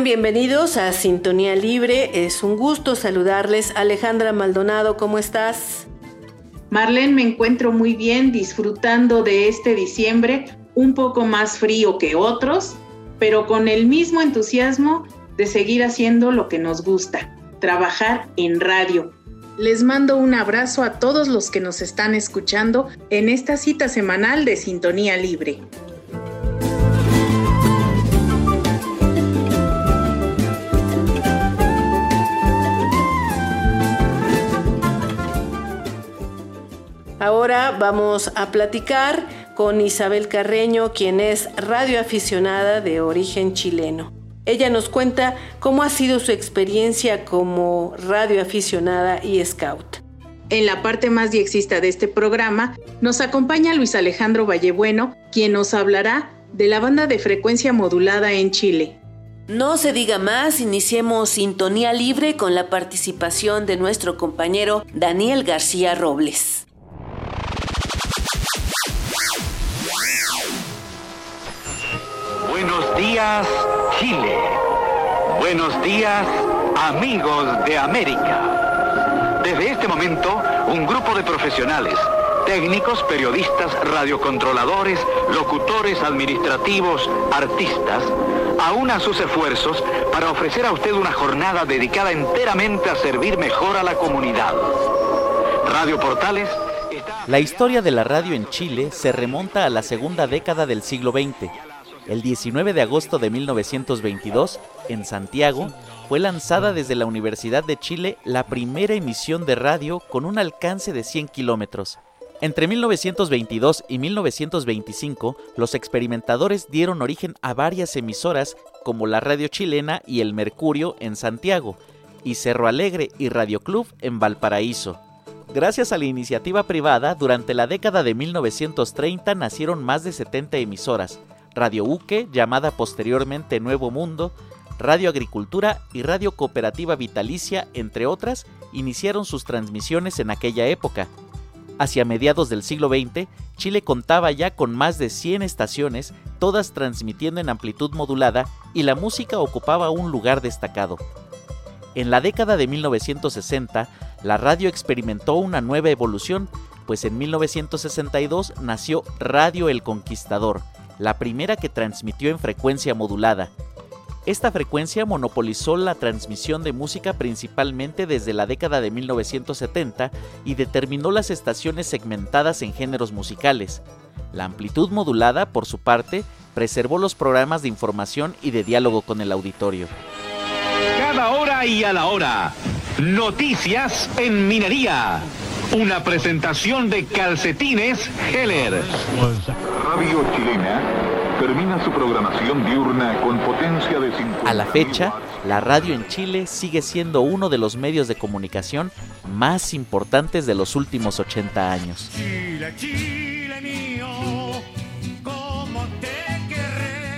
Bienvenidos a Sintonía Libre. Es un gusto saludarles. Alejandra Maldonado, ¿cómo estás? Marlene, me encuentro muy bien disfrutando de este diciembre, un poco más frío que otros, pero con el mismo entusiasmo de seguir haciendo lo que nos gusta, trabajar en radio. Les mando un abrazo a todos los que nos están escuchando en esta cita semanal de Sintonía Libre. Ahora vamos a platicar con Isabel Carreño, quien es radioaficionada de origen chileno. Ella nos cuenta cómo ha sido su experiencia como radioaficionada y scout. En la parte más diexista de este programa nos acompaña Luis Alejandro Vallebueno, quien nos hablará de la banda de frecuencia modulada en Chile. No se diga más, iniciemos sintonía libre con la participación de nuestro compañero Daniel García Robles. Días, Chile. Buenos días, amigos de América. Desde este momento, un grupo de profesionales, técnicos, periodistas, radiocontroladores, locutores administrativos, artistas, aúna sus esfuerzos para ofrecer a usted una jornada dedicada enteramente a servir mejor a la comunidad. Radio Portales La historia de la radio en Chile se remonta a la segunda década del siglo XX el 19 de agosto de 1922, en Santiago, fue lanzada desde la Universidad de Chile la primera emisión de radio con un alcance de 100 kilómetros. Entre 1922 y 1925, los experimentadores dieron origen a varias emisoras como la Radio Chilena y El Mercurio en Santiago, y Cerro Alegre y Radio Club en Valparaíso. Gracias a la iniciativa privada, durante la década de 1930 nacieron más de 70 emisoras, Radio Uque, llamada posteriormente Nuevo Mundo, Radio Agricultura y Radio Cooperativa Vitalicia, entre otras, iniciaron sus transmisiones en aquella época. Hacia mediados del siglo XX, Chile contaba ya con más de 100 estaciones, todas transmitiendo en amplitud modulada, y la música ocupaba un lugar destacado. En la década de 1960, la radio experimentó una nueva evolución, pues en 1962 nació Radio El Conquistador, la primera que transmitió en frecuencia modulada. Esta frecuencia monopolizó la transmisión de música principalmente desde la década de 1970 y determinó las estaciones segmentadas en géneros musicales. La amplitud modulada, por su parte, preservó los programas de información y de diálogo con el auditorio. Cada hora y a la hora. Noticias en minería. Una presentación de calcetines Heller. Radio chilena termina su programación diurna con potencia de 50. A la fecha, la radio en Chile sigue siendo uno de los medios de comunicación más importantes de los últimos 80 años.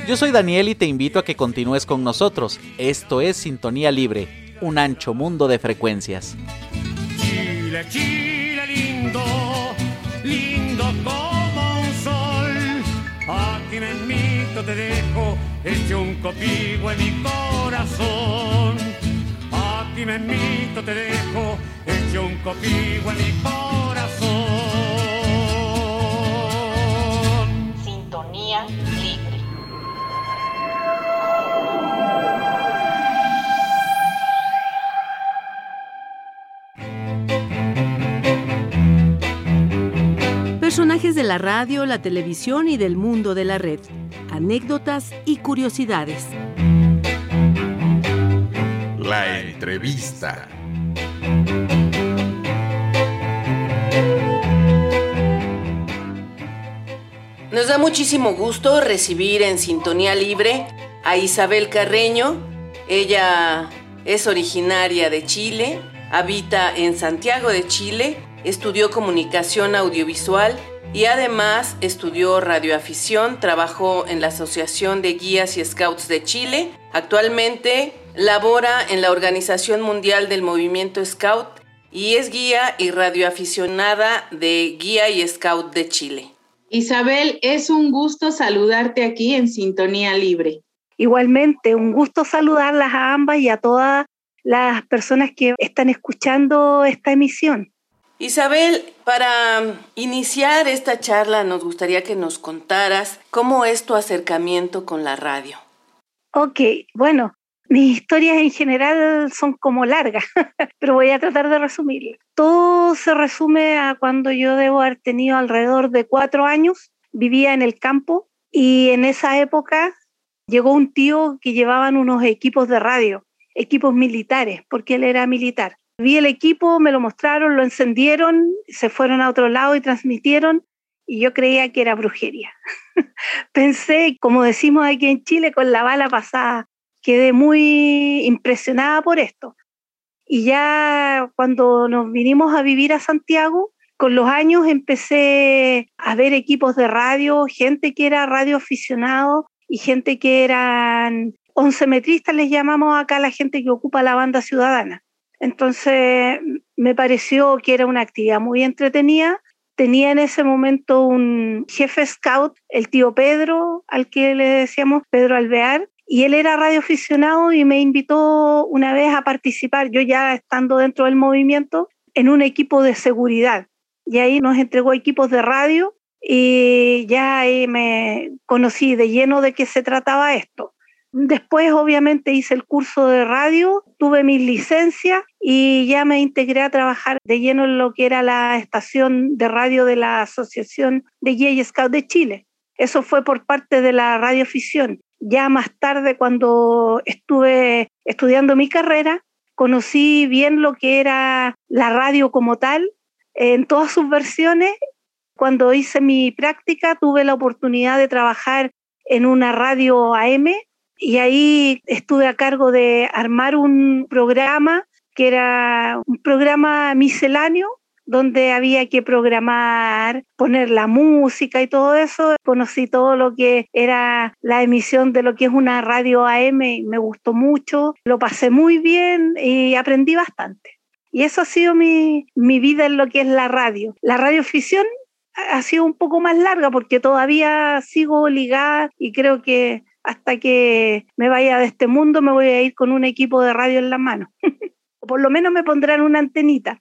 Yo soy Daniel y te invito a que continúes con nosotros. Esto es Sintonía Libre, un ancho mundo de frecuencias. Chile, Chile lindo, lindo como un sol. Aquí mismito te dejo hecho un copigo en mi corazón. Aquí mismito te dejo hecho un copigo en mi corazón. Sintonía libre. De la radio, la televisión y del mundo de la red. Anécdotas y curiosidades. La entrevista. Nos da muchísimo gusto recibir en Sintonía Libre a Isabel Carreño. Ella es originaria de Chile, habita en Santiago de Chile, estudió comunicación audiovisual y además estudió radioafición, trabajó en la Asociación de Guías y Scouts de Chile. Actualmente labora en la Organización Mundial del Movimiento Scout y es guía y radioaficionada de Guía y Scout de Chile. Isabel, es un gusto saludarte aquí en Sintonía Libre. Igualmente, un gusto saludarlas a ambas y a todas las personas que están escuchando esta emisión. Isabel, para iniciar esta charla nos gustaría que nos contaras cómo es tu acercamiento con la radio. Ok, bueno, mis historias en general son como largas, pero voy a tratar de resumir. Todo se resume a cuando yo debo haber tenido alrededor de cuatro años, vivía en el campo y en esa época llegó un tío que llevaban unos equipos de radio, equipos militares, porque él era militar. Vi el equipo, me lo mostraron, lo encendieron, se fueron a otro lado y transmitieron y yo creía que era brujería. Pensé, como decimos aquí en Chile, con la bala pasada quedé muy impresionada por esto. Y ya cuando nos vinimos a vivir a Santiago, con los años empecé a ver equipos de radio, gente que era radio aficionado y gente que eran oncemetristas, les llamamos acá la gente que ocupa la banda ciudadana. Entonces me pareció que era una actividad muy entretenida. Tenía en ese momento un jefe scout, el tío Pedro, al que le decíamos Pedro Alvear, y él era radioaficionado y me invitó una vez a participar, yo ya estando dentro del movimiento, en un equipo de seguridad. Y ahí nos entregó equipos de radio y ya ahí me conocí de lleno de qué se trataba esto. Después, obviamente, hice el curso de radio, tuve mis licencias y ya me integré a trabajar de lleno en lo que era la estación de radio de la Asociación de Gay Scout de Chile. Eso fue por parte de la radioafición. Ya más tarde, cuando estuve estudiando mi carrera, conocí bien lo que era la radio como tal, en todas sus versiones. Cuando hice mi práctica, tuve la oportunidad de trabajar en una radio AM y ahí estuve a cargo de armar un programa que era un programa misceláneo donde había que programar, poner la música y todo eso. Conocí todo lo que era la emisión de lo que es una radio AM y me gustó mucho. Lo pasé muy bien y aprendí bastante. Y eso ha sido mi, mi vida en lo que es la radio. La radioficción ha sido un poco más larga porque todavía sigo ligada y creo que hasta que me vaya de este mundo me voy a ir con un equipo de radio en la mano. o por lo menos me pondrán una antenita.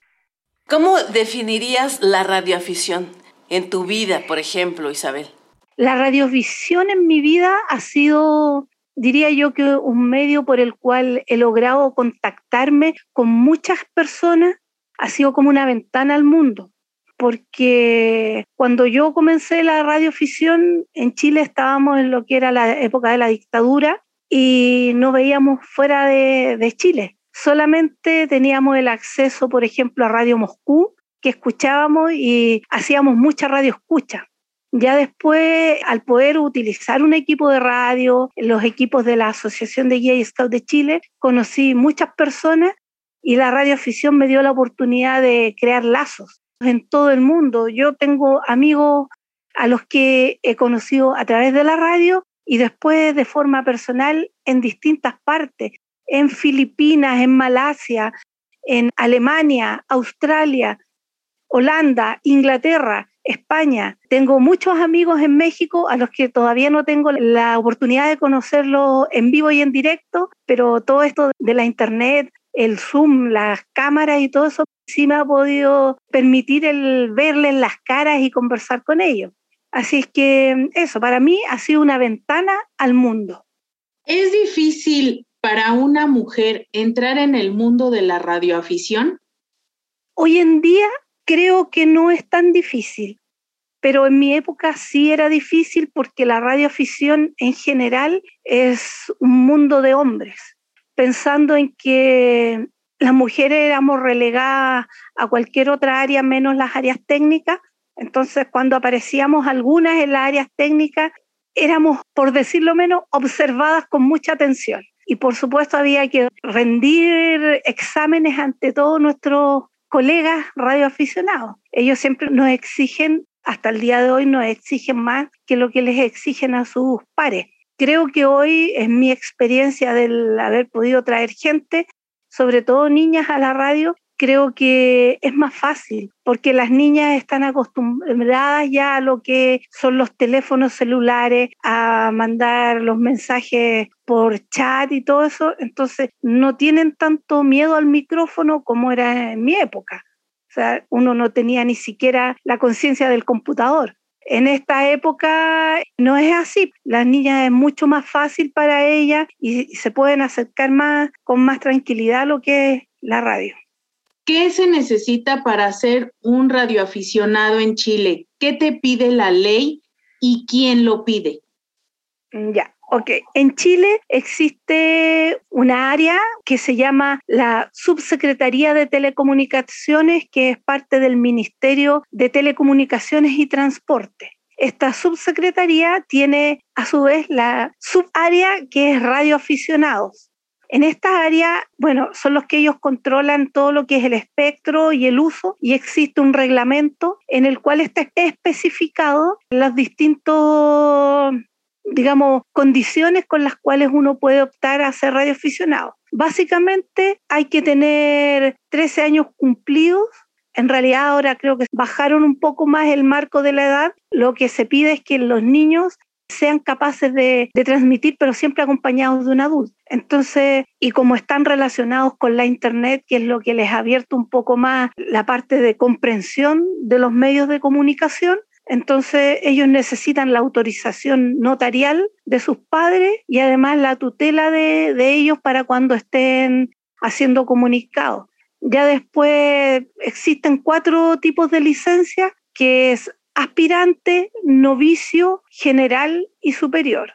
¿Cómo definirías la radioafición en tu vida, por ejemplo, Isabel? La radiovisión en mi vida ha sido, diría yo, que un medio por el cual he logrado contactarme con muchas personas, ha sido como una ventana al mundo, porque cuando yo comencé la radioafición en Chile estábamos en lo que era la época de la dictadura y no veíamos fuera de, de Chile solamente teníamos el acceso, por ejemplo, a Radio Moscú, que escuchábamos y hacíamos mucha radio escucha. Ya después, al poder utilizar un equipo de radio, los equipos de la Asociación de Guía y Scout de Chile, conocí muchas personas y la radioafición me dio la oportunidad de crear lazos en todo el mundo. Yo tengo amigos a los que he conocido a través de la radio y después de forma personal en distintas partes en Filipinas, en Malasia, en Alemania, Australia, Holanda, Inglaterra, España. Tengo muchos amigos en México a los que todavía no tengo la oportunidad de conocerlos en vivo y en directo, pero todo esto de la internet, el Zoom, las cámaras y todo eso sí me ha podido permitir el verles las caras y conversar con ellos. Así es que eso, para mí ha sido una ventana al mundo. Es difícil para una mujer entrar en el mundo de la radioafición? Hoy en día creo que no es tan difícil, pero en mi época sí era difícil porque la radioafición en general es un mundo de hombres, pensando en que las mujeres éramos relegadas a cualquier otra área menos las áreas técnicas, Entonces, cuando aparecíamos algunas en las áreas técnicas, éramos, por decirlo menos, observadas con mucha atención. Y por supuesto había que rendir exámenes ante todos nuestros colegas radioaficionados. Ellos siempre nos exigen, hasta el día de hoy nos exigen más que lo que les exigen a sus pares. Creo que hoy es mi experiencia del haber podido traer gente, sobre todo niñas a la radio, creo que es más fácil porque las niñas están acostumbradas ya a lo que son los teléfonos celulares, a mandar los mensajes por chat y todo eso, entonces no tienen tanto miedo al micrófono como era en mi época. O sea, uno no tenía ni siquiera la conciencia del computador. En esta época no es así. Las niñas es mucho más fácil para ellas y se pueden acercar más con más tranquilidad a lo que es la radio. ¿Qué se necesita para ser un radioaficionado en Chile? ¿Qué te pide la ley y quién lo pide? Ya, ok. En Chile existe una área que se llama la Subsecretaría de Telecomunicaciones, que es parte del Ministerio de Telecomunicaciones y Transporte. Esta subsecretaría tiene a su vez la subárea que es radioaficionados. En esta área, bueno, son los que ellos controlan todo lo que es el espectro y el uso y existe un reglamento en el cual está especificado los distintos digamos, condiciones con las cuales uno puede optar a ser radioaficionado. Básicamente hay que tener 13 años cumplidos. En realidad ahora creo que bajaron un poco más el marco de la edad. Lo que se pide es que los niños sean capaces de, transmitir, pero siempre acompañados de un adulto. Entonces, y como están relacionados con la Internet, que es lo que les ha abierto un poco más la parte de comprensión de los medios de comunicación, entonces ellos necesitan la autorización notarial de sus padres y además la tutela de, de ellos para cuando estén haciendo comunicados. Ya después existen cuatro tipos de licencias, que es aspirante, novicio, general y superior.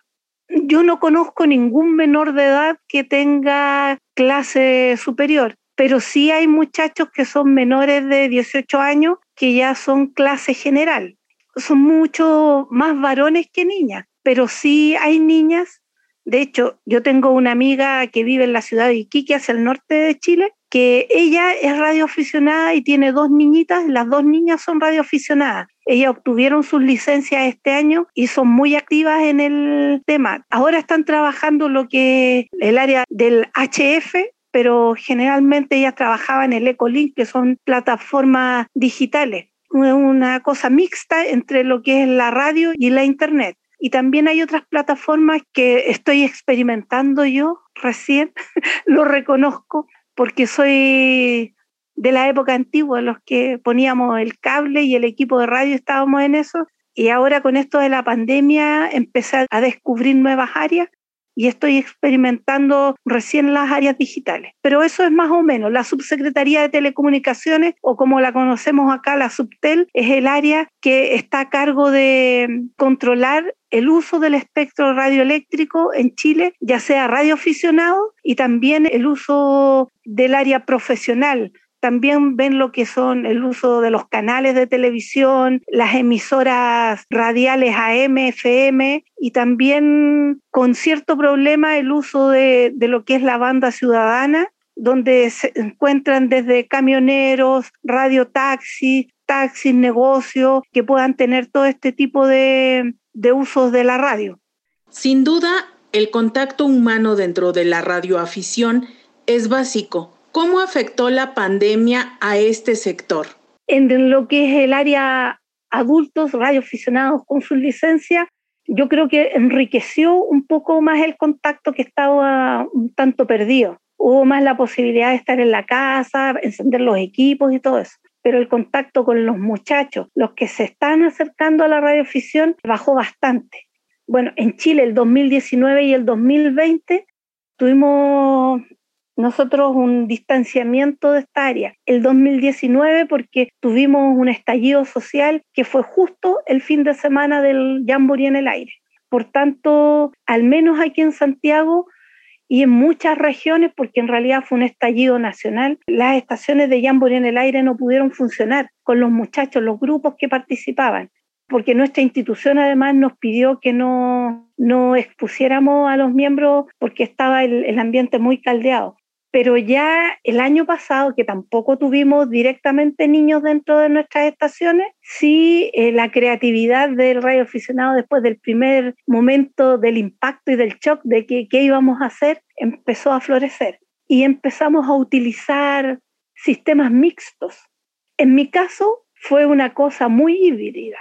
Yo no conozco ningún menor de edad que tenga clase superior, pero sí hay muchachos que son menores de 18 años que ya son clase general. Son mucho más varones que niñas, pero sí hay niñas. De hecho, yo tengo una amiga que vive en la ciudad de Iquique, hacia el norte de Chile, que ella es radioaficionada y tiene dos niñitas, las dos niñas son radioaficionadas. Ellas obtuvieron sus licencias este año y son muy activas en el tema. Ahora están trabajando lo que el área del HF, pero generalmente ellas trabajaban en el Ecolink, que son plataformas digitales, una cosa mixta entre lo que es la radio y la internet. Y también hay otras plataformas que estoy experimentando yo recién, lo reconozco, porque soy de la época antigua, los que poníamos el cable y el equipo de radio estábamos en eso. Y ahora con esto de la pandemia empecé a descubrir nuevas áreas y estoy experimentando recién las áreas digitales. Pero eso es más o menos. La Subsecretaría de Telecomunicaciones, o como la conocemos acá, la Subtel, es el área que está a cargo de controlar el uso del espectro radioeléctrico en Chile, ya sea radioaficionado y también el uso del área profesional, también ven lo que son el uso de los canales de televisión, las emisoras radiales AM, FM y también con cierto problema el uso de, lo que es la banda ciudadana, donde se encuentran desde camioneros, radiotaxis, taxis, negocios, que puedan tener todo este tipo de, de usos de la radio. Sin duda, el contacto humano dentro de la radioafición es básico ¿Cómo afectó la pandemia a este sector? En lo que es el área adultos radioaficionados con su licencia, yo creo que enriqueció un poco más el contacto que estaba un tanto perdido. Hubo más la posibilidad de estar en la casa, encender los equipos y todo eso. Pero el contacto con los muchachos, los que se están acercando a la radioafición, bajó bastante. Bueno, en Chile el 2019 y el 2020 tuvimos nosotros un distanciamiento de esta área. El 2019 porque tuvimos un estallido social que fue justo el fin de semana del Jamboree en el aire. Por tanto, al menos aquí en Santiago, y en muchas regiones, porque en realidad fue un estallido nacional, las estaciones de Jamboree en el aire no pudieron funcionar con los muchachos, los grupos que participaban, porque nuestra institución además nos pidió que no, no expusiéramos a los miembros porque estaba el, el ambiente muy caldeado pero ya el año pasado, que tampoco tuvimos directamente niños dentro de nuestras estaciones, sí eh, la creatividad del radio aficionado después del primer momento del impacto y del shock de que, qué íbamos a hacer, empezó a florecer. Y empezamos a utilizar sistemas mixtos. En mi caso fue una cosa muy híbrida.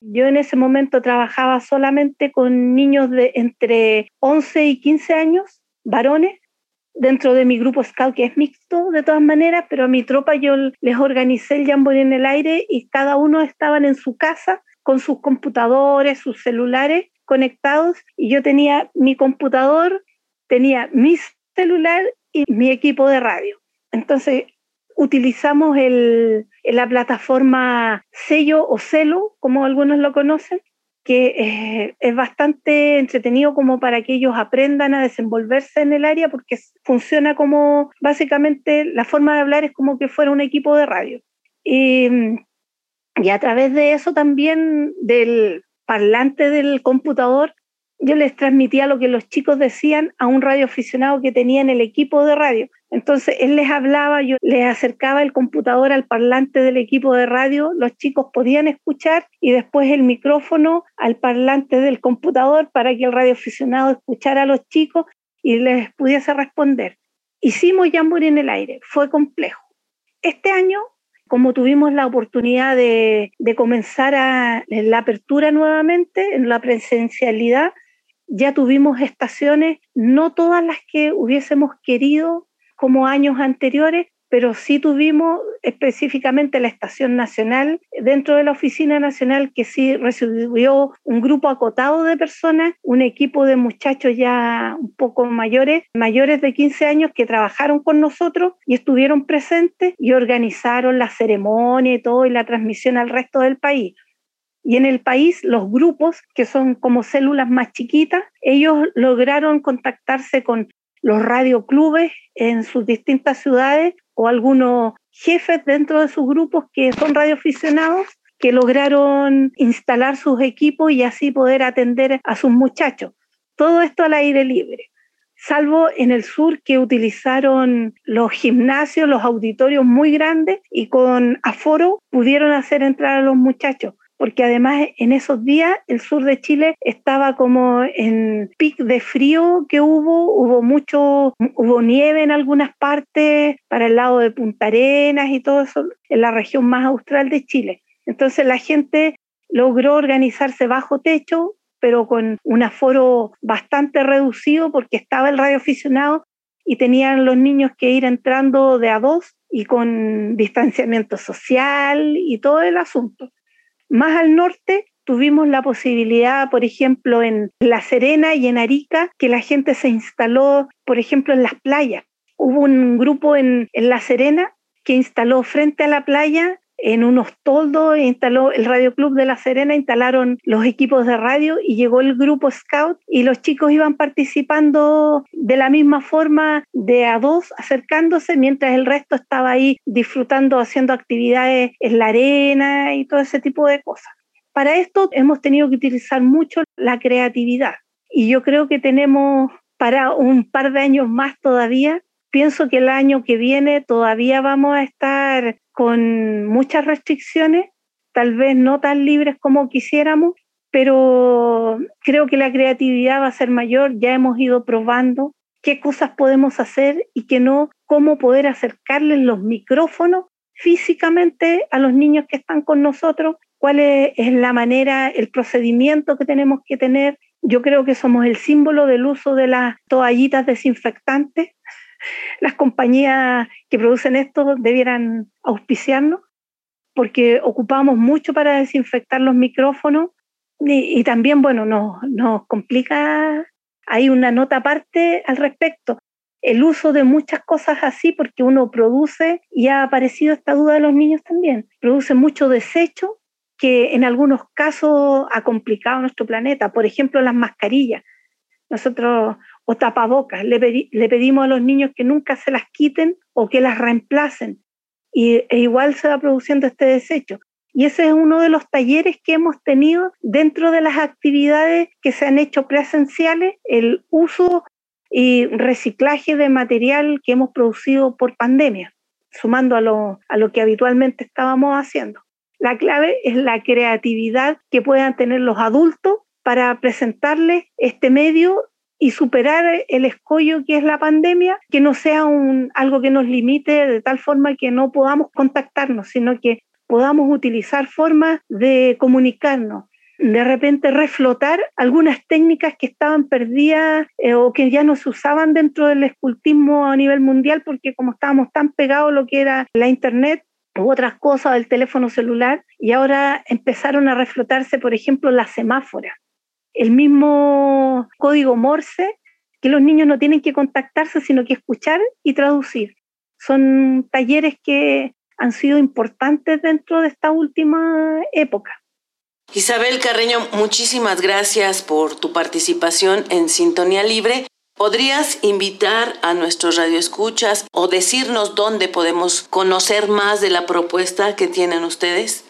Yo en ese momento trabajaba solamente con niños de entre 11 y 15 años, varones, dentro de mi grupo scout que es mixto de todas maneras, pero a mi tropa yo les organicé el jamboree en el aire y cada uno estaban en su casa con sus computadores, sus celulares conectados y yo tenía mi computador, tenía mi celular y mi equipo de radio. Entonces utilizamos el, la plataforma Sello o Celo, como algunos lo conocen, que eh, es bastante entretenido como para que ellos aprendan a desenvolverse en el área porque funciona como básicamente la forma de hablar es como que fuera un equipo de radio. Y, y a través de eso también del parlante del computador yo les transmitía lo que los chicos decían a un radioaficionado que tenía en el equipo de radio. Entonces él les hablaba, yo les acercaba el computador al parlante del equipo de radio, los chicos podían escuchar y después el micrófono al parlante del computador para que el radioaficionado escuchara a los chicos y les pudiese responder. Hicimos Jamboree en el aire, fue complejo. Este año como tuvimos la oportunidad de, de comenzar a, en la apertura nuevamente, en la presencialidad, ya tuvimos estaciones, no todas las que hubiésemos querido como años anteriores, pero sí tuvimos específicamente la Estación Nacional, dentro de la Oficina Nacional, que sí recibió un grupo acotado de personas, un equipo de muchachos ya un poco mayores, mayores de 15 años, que trabajaron con nosotros y estuvieron presentes y organizaron la ceremonia y todo y la transmisión al resto del país. Y en el país, los grupos, que son como células más chiquitas, ellos lograron contactarse con los radioclubes en sus distintas ciudades o algunos jefes dentro de sus grupos que son radioaficionados que lograron instalar sus equipos y así poder atender a sus muchachos. Todo esto al aire libre, salvo en el sur que utilizaron los gimnasios, los auditorios muy grandes y con aforo pudieron hacer entrar a los muchachos porque además en esos días el sur de Chile estaba como en pic de frío que hubo, hubo mucho, hubo nieve en algunas partes para el lado de Punta Arenas y todo eso, en la región más austral de Chile. Entonces la gente logró organizarse bajo techo, pero con un aforo bastante reducido porque estaba el radioaficionado y tenían los niños que ir entrando de a dos y con distanciamiento social y todo el asunto. Más al norte tuvimos la posibilidad, por ejemplo, en La Serena y en Arica, que la gente se instaló, por ejemplo, en las playas. Hubo un grupo en, La Serena que instaló frente a la playa en unos toldos, instaló el Radio Club de La Serena, instalaron los equipos de radio y llegó el grupo Scout y los chicos iban participando de la misma forma de a dos, acercándose, mientras el resto estaba ahí disfrutando, haciendo actividades en la arena y todo ese tipo de cosas. Para esto hemos tenido que utilizar mucho la creatividad y yo creo que tenemos para un par de años más todavía pienso que el año que viene todavía vamos a estar con muchas restricciones, tal vez no tan libres como quisiéramos, pero creo que la creatividad va a ser mayor. Ya hemos ido probando qué cosas podemos hacer y qué no, cómo poder acercarles los micrófonos físicamente a los niños que están con nosotros, cuál es, la manera, el procedimiento que tenemos que tener. Yo creo que somos el símbolo del uso de las toallitas desinfectantes las compañías que producen esto debieran auspiciarnos, porque ocupamos mucho para desinfectar los micrófonos y, también, bueno, nos, nos complica, hay una nota aparte al respecto, el uso de muchas cosas así, porque uno produce, y ha aparecido esta duda de los niños también, produce mucho desecho que en algunos casos ha complicado nuestro planeta, por ejemplo las mascarillas. Nosotros o tapabocas. Le, pedimos a los niños que nunca se las quiten o que las reemplacen. Y, e igual se va produciendo este desecho. Y ese es uno de los talleres que hemos tenido dentro de las actividades que se han hecho presenciales, el uso y reciclaje de material que hemos producido por pandemia, sumando a lo, a lo que habitualmente estábamos haciendo. La clave es la creatividad que puedan tener los adultos para presentarles este medio y superar el escollo que es la pandemia, que no sea un, algo que nos limite de tal forma que no podamos contactarnos, sino que podamos utilizar formas de comunicarnos, de repente reflotar algunas técnicas que estaban perdidas eh, o que ya no se usaban dentro del escultismo a nivel mundial porque como estábamos tan pegados lo que era la internet u otras cosas del teléfono celular y ahora empezaron a reflotarse, por ejemplo, las semáforas el mismo código Morse, que los niños no tienen que contactarse, sino que escuchar y traducir. Son talleres que han sido importantes dentro de esta última época. Isabel Carreño, muchísimas gracias por tu participación en Sintonía Libre. ¿Podrías invitar a nuestros radioescuchas o decirnos dónde podemos conocer más de la propuesta que tienen ustedes?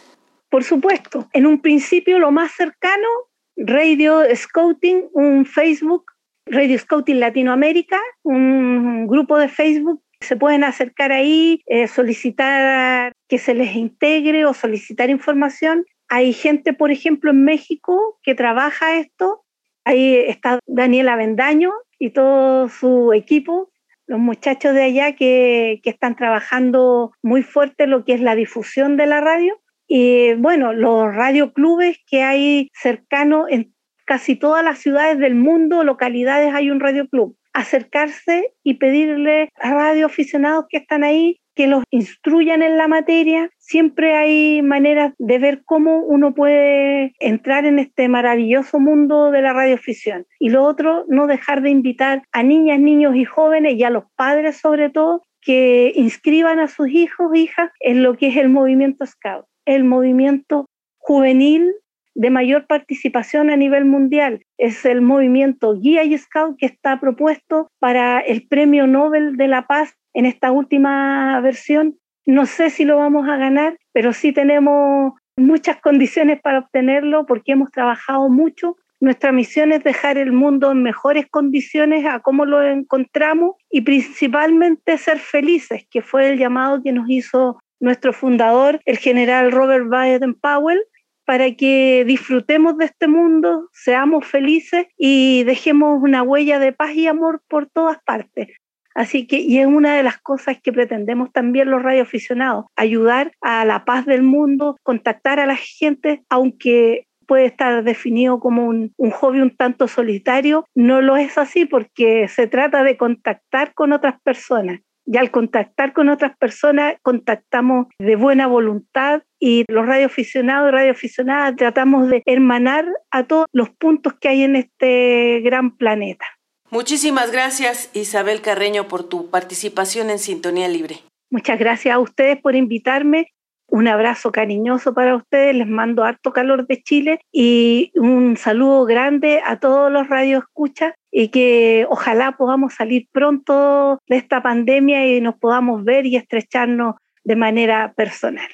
Por supuesto. En un principio lo más cercano Radio Scouting, un Facebook, Radio Scouting Latinoamérica, un grupo de Facebook. Se pueden acercar ahí, eh, solicitar que se les integre o solicitar información. Hay gente, por ejemplo, en México que trabaja esto. Ahí está Daniela Vendaño y todo su equipo, los muchachos de allá que, que están trabajando muy fuerte lo que es la difusión de la radio y bueno, los radioclubes que hay cercanos en casi todas las ciudades del mundo, localidades, hay un radioclub. Acercarse y pedirle a radioaficionados que están ahí que los instruyan en la materia. Siempre hay maneras de ver cómo uno puede entrar en este maravilloso mundo de la radioafición. Y lo otro, no dejar de invitar a niñas, niños y jóvenes y a los padres sobre todo que inscriban a sus hijos, hijas en lo que es el movimiento Scout el movimiento juvenil de mayor participación a nivel mundial. Es el movimiento Guía y Scout que está propuesto para el Premio Nobel de la Paz en esta última versión. No sé si lo vamos a ganar, pero sí tenemos muchas condiciones para obtenerlo porque hemos trabajado mucho. Nuestra misión es dejar el mundo en mejores condiciones a cómo lo encontramos y principalmente ser felices, que fue el llamado que nos hizo nuestro fundador, el general Robert Baden Powell, para que disfrutemos de este mundo, seamos felices y dejemos una huella de paz y amor por todas partes. Así que, y es una de las cosas que pretendemos también los radioaficionados, ayudar a la paz del mundo, contactar a la gente, aunque puede estar definido como un, un, hobby un tanto solitario, no lo es así porque se trata de contactar con otras personas y al contactar con otras personas, contactamos de buena voluntad y los radioaficionados y radioaficionadas tratamos de hermanar a todos los puntos que hay en este gran planeta. Muchísimas gracias Isabel Carreño por tu participación en Sintonía Libre. Muchas gracias a ustedes por invitarme un abrazo cariñoso para ustedes, les mando harto calor de Chile y un saludo grande a todos los radioescuchas y que ojalá podamos salir pronto de esta pandemia y nos podamos ver y estrecharnos de manera personal.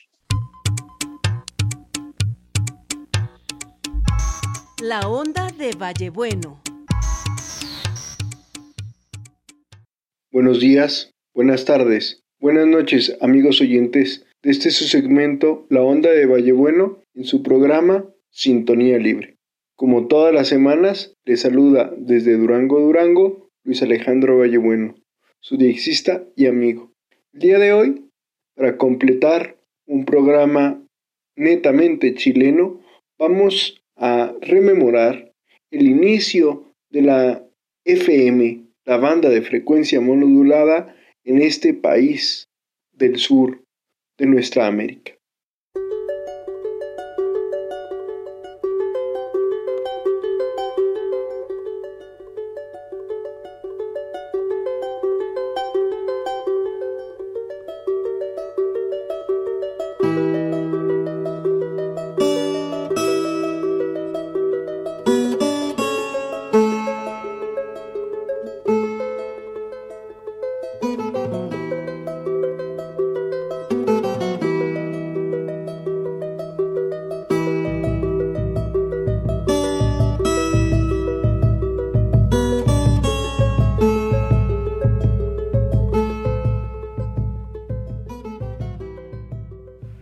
La onda de Vallebueno. Buenos días, buenas tardes, buenas noches, amigos oyentes de este su segmento La Onda de Vallebueno en su programa Sintonía Libre. Como todas las semanas, le saluda desde Durango, Durango, Luis Alejandro Vallebueno, su diexista y amigo. El día de hoy, para completar un programa netamente chileno, vamos a rememorar el inicio de la FM, la banda de frecuencia monodulada en este país del sur de nuestra América.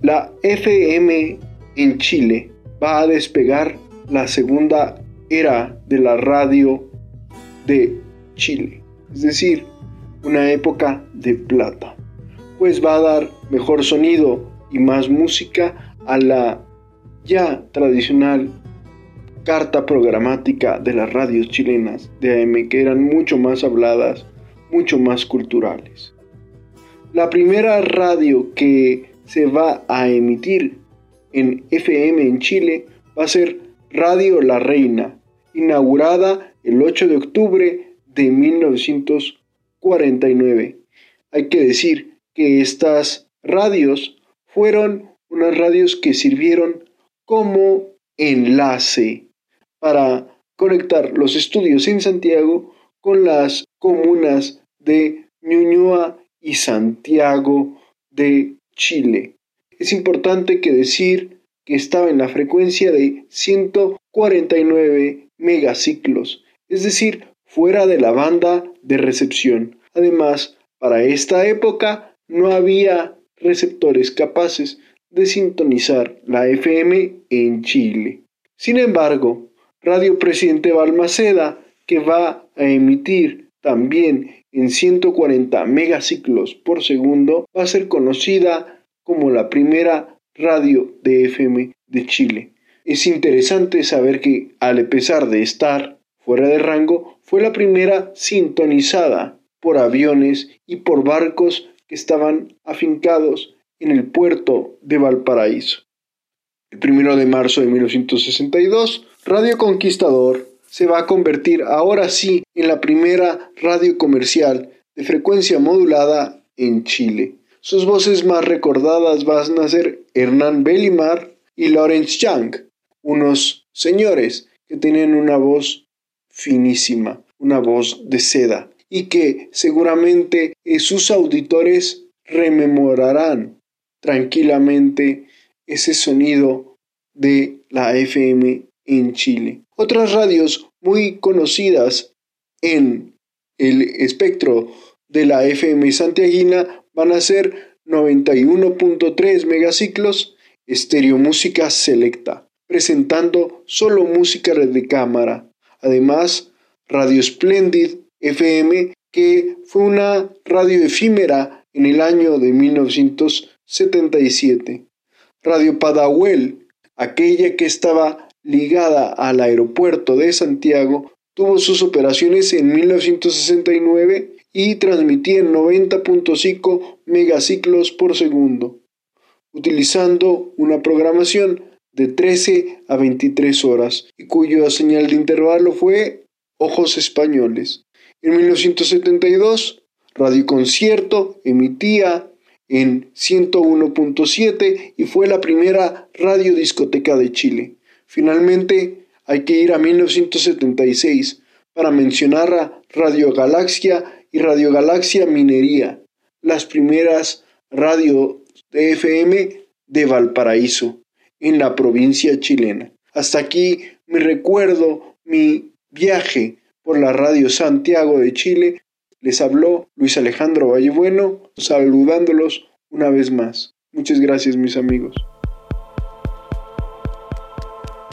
La FM en Chile va a despegar la segunda era de la radio de Chile, es decir, una época de plata, pues va a dar mejor sonido y más música a la ya tradicional carta programática de las radios chilenas de AM que eran mucho más habladas, mucho más culturales. La primera radio que se va a emitir en FM en Chile va a ser Radio La Reina, inaugurada el 8 de octubre de 1949. Hay que decir que estas radios fueron unas radios que sirvieron como enlace para conectar los estudios en Santiago con las comunas de Ñuñoa y Santiago de Chile. Es importante que decir que estaba en la frecuencia de 149 megaciclos, es decir, fuera de la banda de recepción. Además, para esta época no había receptores capaces de sintonizar la FM en Chile. Sin embargo, Radio Presidente Balmaceda, que va a emitir también en 140 megaciclos por segundo, va a ser conocida como la primera radio de FM de Chile. Es interesante saber que, al pesar de estar fuera de rango, fue la primera sintonizada por aviones y por barcos que estaban afincados en el puerto de Valparaíso. El primero de marzo de 1962, Radio Conquistador se va a convertir ahora sí en la primera radio comercial de frecuencia modulada en Chile. Sus voces más recordadas van a ser Hernán Bellimar y Lawrence Young, unos señores que tienen una voz finísima, una voz de seda, y que seguramente eh, sus auditores rememorarán tranquilamente ese sonido de la FM en Chile. Otras radios muy conocidas en el espectro de la FM santiaguina van a ser 91.3 megaciclos, Estéreo Música Selecta, presentando solo música de cámara. Además, Radio Splendid FM, que fue una radio efímera en el año de 1977. Radio Padahuel, aquella que estaba ligada al aeropuerto de Santiago, tuvo sus operaciones en 1969 y transmitía en 90.5 megaciclos por segundo, utilizando una programación de 13 a 23 horas y cuya señal de intervalo fue Ojos Españoles. En 1972, Radio Concierto emitía en 101.7 y fue la primera radiodiscoteca de Chile. Finalmente, hay que ir a 1976 para mencionar a Radio Galaxia y Radio Galaxia Minería, las primeras radio de FM de Valparaíso, en la provincia chilena. Hasta aquí mi recuerdo, mi viaje por la radio Santiago de Chile. Les habló Luis Alejandro Vallebueno, saludándolos una vez más. Muchas gracias mis amigos